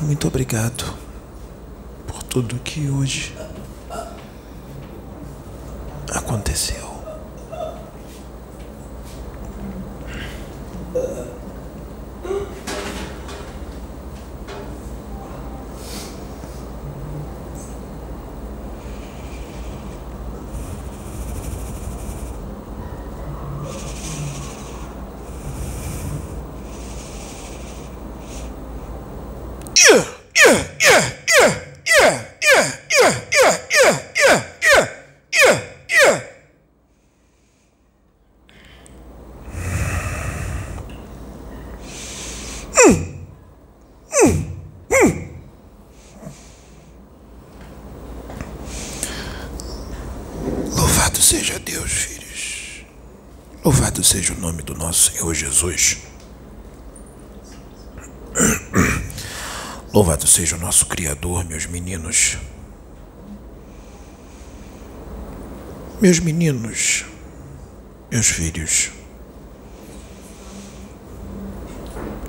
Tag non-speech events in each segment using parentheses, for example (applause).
Muito obrigado por tudo que hoje aconteceu. Seja Deus, filhos. Louvado seja o nome do nosso Senhor Jesus. (clears throat) Louvado seja o nosso Criador, meus meninos. Meus meninos, meus filhos.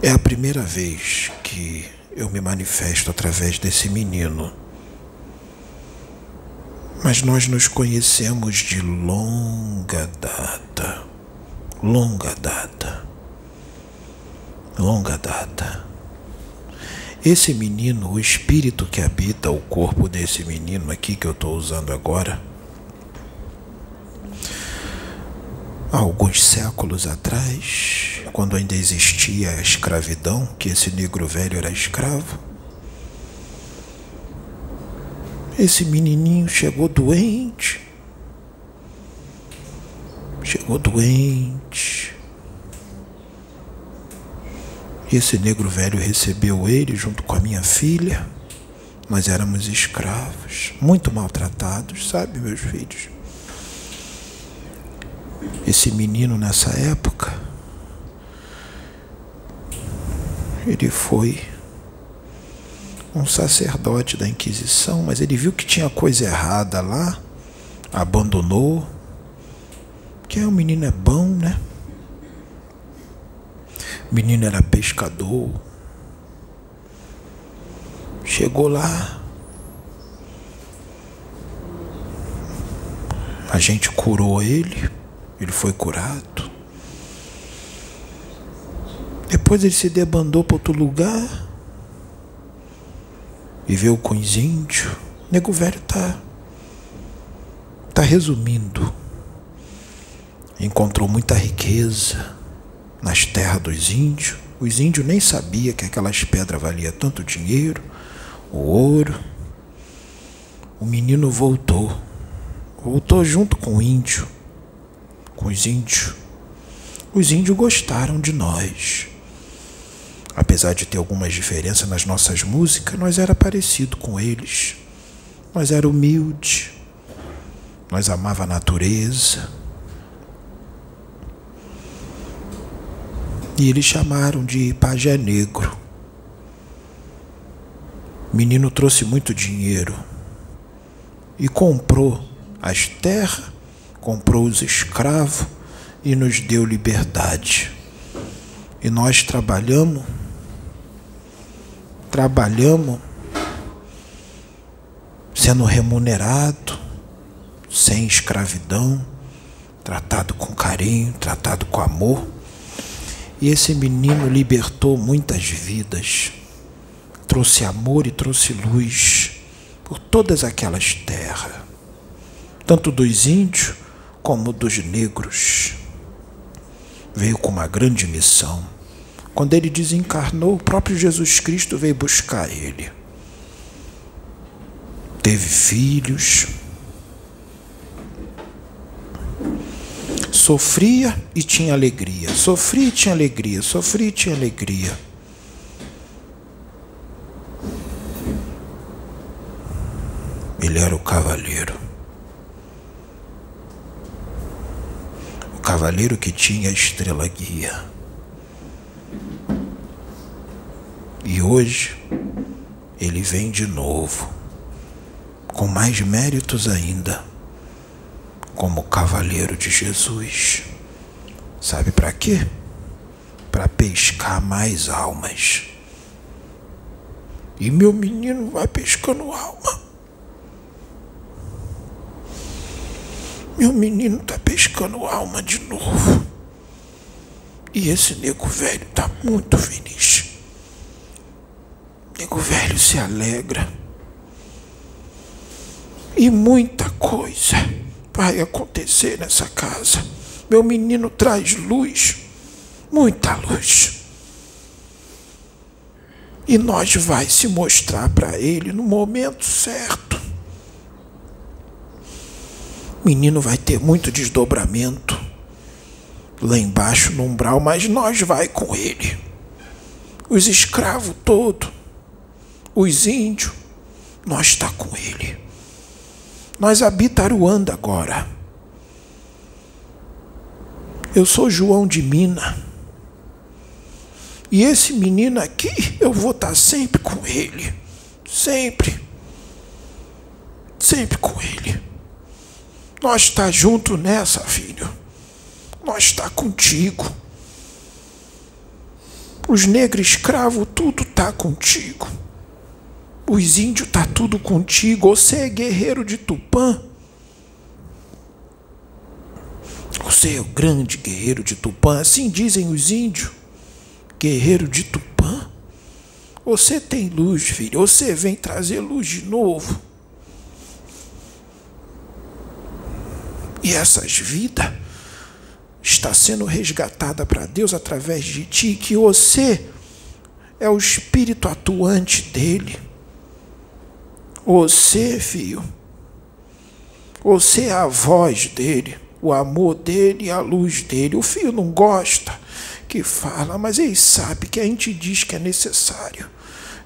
É a primeira vez que eu me manifesto através desse menino. Mas nós nos conhecemos de longa data. Longa data. Longa data. Esse menino, o espírito que habita o corpo desse menino aqui que eu estou usando agora, alguns séculos atrás, quando ainda existia a escravidão, que esse negro velho era escravo, esse menininho chegou doente. Chegou doente. Esse negro velho recebeu ele junto com a minha filha. Nós éramos escravos, muito maltratados, sabe, meus filhos? Esse menino nessa época, ele foi um sacerdote da Inquisição, mas ele viu que tinha coisa errada lá, abandonou. Que o menino é bom, né? O menino era pescador. Chegou lá. A gente curou ele. Ele foi curado. Depois ele se debandou para outro lugar. Viveu com os índios. O nego velho tá. Tá resumindo. Encontrou muita riqueza nas terras dos índios. Os índios nem sabiam que aquelas pedras valiam tanto dinheiro, o ouro. O menino voltou. Voltou junto com o índio, com os índios. Os índios gostaram de nós. Apesar de ter algumas diferenças nas nossas músicas, nós era parecido com eles. Nós era humilde. Nós amava a natureza. E eles chamaram de pajé negro. O menino trouxe muito dinheiro e comprou as terras, comprou os escravos e nos deu liberdade. E nós trabalhamos, trabalhamos sendo remunerado, sem escravidão, tratado com carinho, tratado com amor. E esse menino libertou muitas vidas, trouxe amor e trouxe luz por todas aquelas terras, tanto dos índios como dos negros. Veio com uma grande missão. Quando ele desencarnou, o próprio Jesus Cristo veio buscar ele. Teve filhos, Sofria e tinha alegria. Sofria e tinha alegria. Sofria e tinha alegria. Ele era o cavaleiro. O cavaleiro que tinha a estrela guia. Hoje ele vem de novo, com mais méritos ainda como cavaleiro de Jesus. Sabe para quê? Para pescar mais almas. E meu menino vai pescando alma. Meu menino tá pescando alma de novo. E esse nego velho tá muito feliz. Nego velho se alegra. E muita coisa vai acontecer nessa casa. Meu menino traz luz, muita luz. E nós vai se mostrar para ele no momento certo. O menino vai ter muito desdobramento lá embaixo no umbral, mas nós vai com ele. Os escravos todos, os índios, nós está com ele. Nós habita Aruanda agora. Eu sou João de Mina. E esse menino aqui, eu vou estar sempre com ele. Sempre. Sempre com ele. Nós está junto nessa, filho. Nós está contigo. Os negros escravos, tudo tá contigo. Os índios tá tudo contigo. Você é guerreiro de Tupã. Você é o grande guerreiro de Tupã, assim dizem os índios. Guerreiro de Tupã. Você tem luz, filho. Você vem trazer luz de novo. E essas vidas está sendo resgatada para Deus através de ti, que você é o espírito atuante dele. Você, filho, você é a voz dele, o amor dele e a luz dele. O filho não gosta que fala, mas ele sabe que a gente diz que é necessário.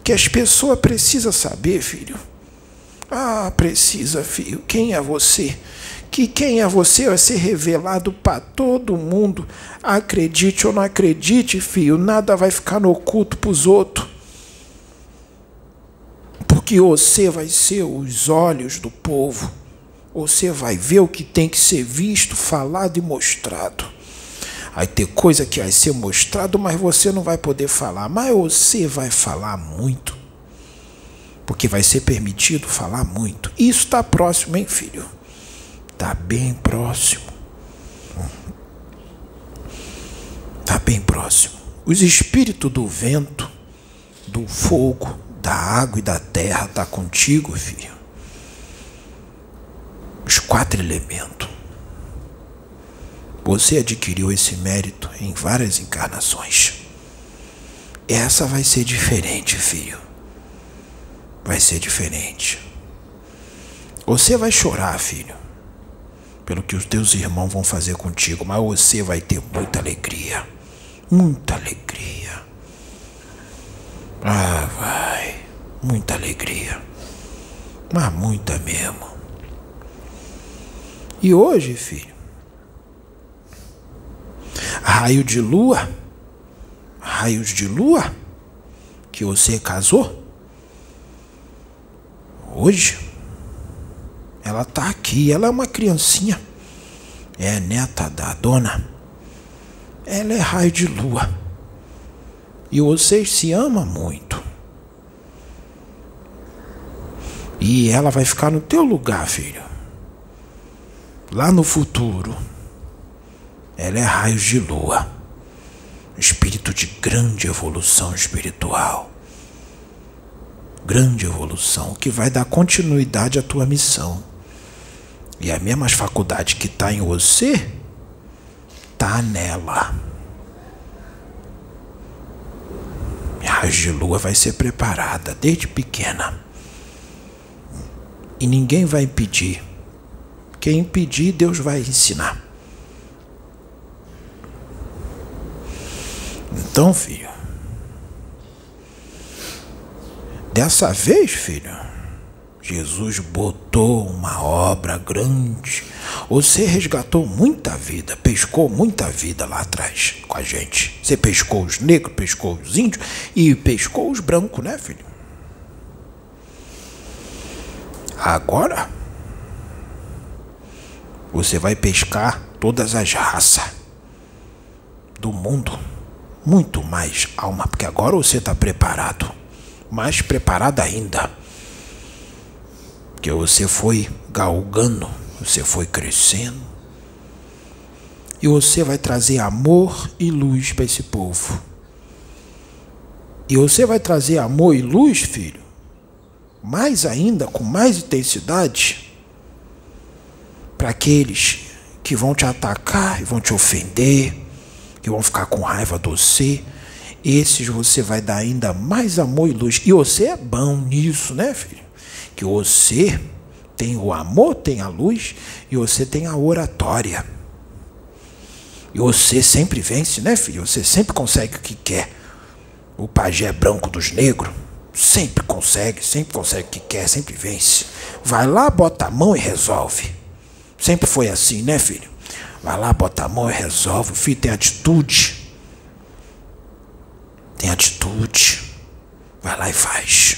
Que as pessoas precisam saber, filho. Ah, precisa, filho. Quem é você? Que quem é você vai ser revelado para todo mundo. Acredite ou não acredite, filho, nada vai ficar no oculto para os outros que você vai ser os olhos do povo. Você vai ver o que tem que ser visto, falado e mostrado. Aí tem coisa que vai ser mostrado, mas você não vai poder falar. Mas você vai falar muito. Porque vai ser permitido falar muito. Isso está próximo, hein, filho? Está bem próximo. Está bem próximo. Os espíritos do vento, do fogo, da água e da terra está contigo, filho. Os quatro elementos. Você adquiriu esse mérito em várias encarnações. Essa vai ser diferente, filho. Vai ser diferente. Você vai chorar, filho, pelo que os teus irmãos vão fazer contigo, mas você vai ter muita alegria. Muita alegria. Ah, vai. Muita alegria. Mas muita mesmo. E hoje, filho, raio de lua, raios de lua, que você casou, hoje, ela tá aqui, ela é uma criancinha, é neta da dona, ela é raio de lua. E vocês se amam muito. E ela vai ficar no teu lugar, filho. Lá no futuro. Ela é raios de lua. Espírito de grande evolução espiritual. Grande evolução que vai dar continuidade à tua missão. E a mesma faculdade que está em você, está nela. A de lua vai ser preparada desde pequena. E ninguém vai impedir. Quem impedir, Deus vai ensinar. Então, filho, dessa vez, filho, Jesus botou uma obra grande. Você resgatou muita vida, pescou muita vida lá atrás com a gente. Você pescou os negros, pescou os índios e pescou os brancos, né, filho? Agora você vai pescar todas as raças do mundo. Muito mais alma, porque agora você está preparado mais preparada ainda. Que você foi galgando, você foi crescendo. E você vai trazer amor e luz para esse povo. E você vai trazer amor e luz, filho, mais ainda, com mais intensidade, para aqueles que vão te atacar e vão te ofender, que vão ficar com raiva de você. Esses você vai dar ainda mais amor e luz. E você é bom nisso, né, filho? Que você tem o amor, tem a luz e você tem a oratória. E você sempre vence, né, filho? Você sempre consegue o que quer. O pajé branco dos negros sempre consegue, sempre consegue o que quer, sempre vence. Vai lá, bota a mão e resolve. Sempre foi assim, né, filho? Vai lá, bota a mão e resolve. O filho tem atitude. Tem atitude. Vai lá e faz.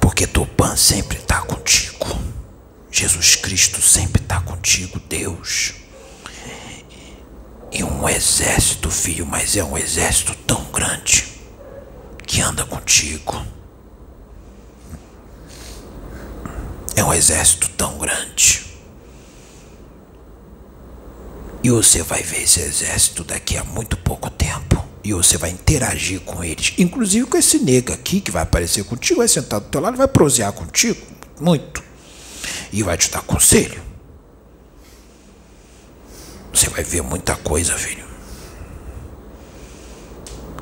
Porque Tupã sempre está contigo. Jesus Cristo sempre está contigo, Deus. Um exército, filho, mas é um exército tão grande que anda contigo. É um exército tão grande. E você vai ver esse exército daqui a muito pouco tempo. E você vai interagir com eles. Inclusive com esse nega aqui que vai aparecer contigo, vai sentar do teu lado, vai prosear contigo. Muito. E vai te dar conselho. Você vai ver muita coisa, filho.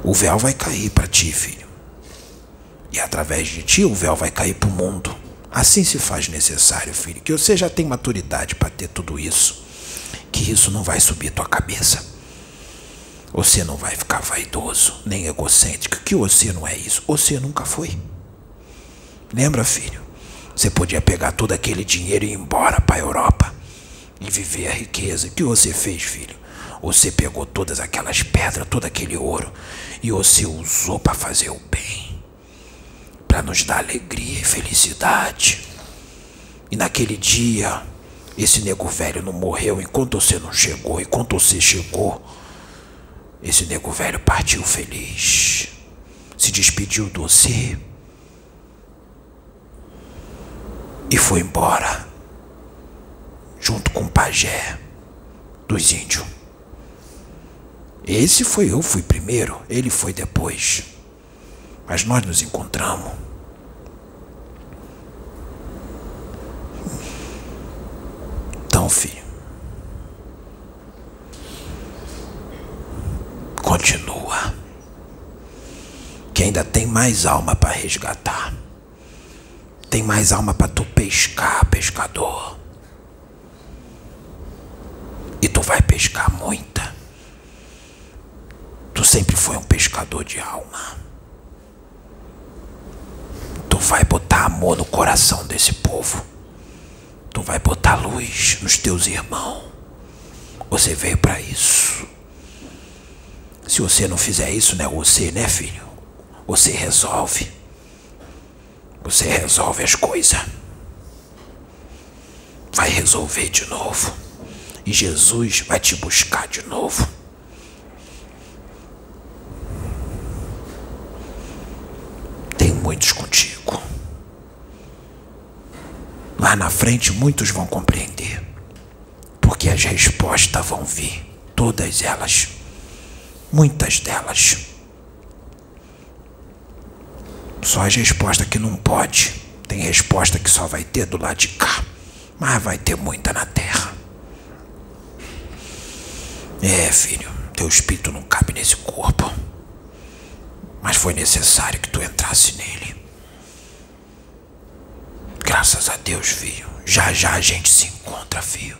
O véu vai cair para ti, filho. E através de ti o véu vai cair para o mundo. Assim se faz necessário, filho, que você já tem maturidade para ter tudo isso. Que isso não vai subir tua cabeça. Você não vai ficar vaidoso, nem egocêntrico, que você não é isso. Você nunca foi. Lembra, filho? Você podia pegar todo aquele dinheiro e ir embora para a Europa e viver a riqueza. O que você fez, filho? Você pegou todas aquelas pedras, todo aquele ouro e você usou para fazer o bem, para nos dar alegria e felicidade. E naquele dia, esse nego velho não morreu enquanto você não chegou. Enquanto você chegou, esse nego velho partiu feliz, se despediu de você e foi embora junto com o pajé dos índios. Esse foi eu, fui primeiro, ele foi depois. Mas nós nos encontramos. Então, filho, continua. Que ainda tem mais alma para resgatar. Tem mais alma para tu pescar, pescador. E tu vai pescar muita. Tu sempre foi um pescador de alma. Tu vai botar amor no coração desse povo. Tu vai botar luz nos teus irmãos. Você veio para isso. Se você não fizer isso, né, você, né, filho? Você resolve. Você resolve as coisas. Vai resolver de novo. E Jesus vai te buscar de novo. Tem muitos contigo. Lá na frente muitos vão compreender. Porque as respostas vão vir. Todas elas. Muitas delas. Só as respostas que não pode. Tem resposta que só vai ter do lado de cá. Mas vai ter muita na terra. É, filho, teu espírito não cabe nesse corpo. Mas foi necessário que tu entrasse nele. Graças a Deus, filho. Já já a gente se encontra, filho.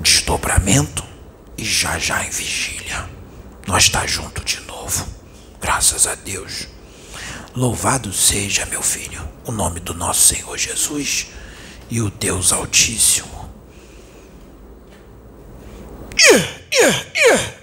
Desdobramento e já já em vigília. Nós tá junto de novo. Graças a Deus. Louvado seja, meu filho, o nome do nosso Senhor Jesus e o Deus Altíssimo. Yeah, yeah, yeah.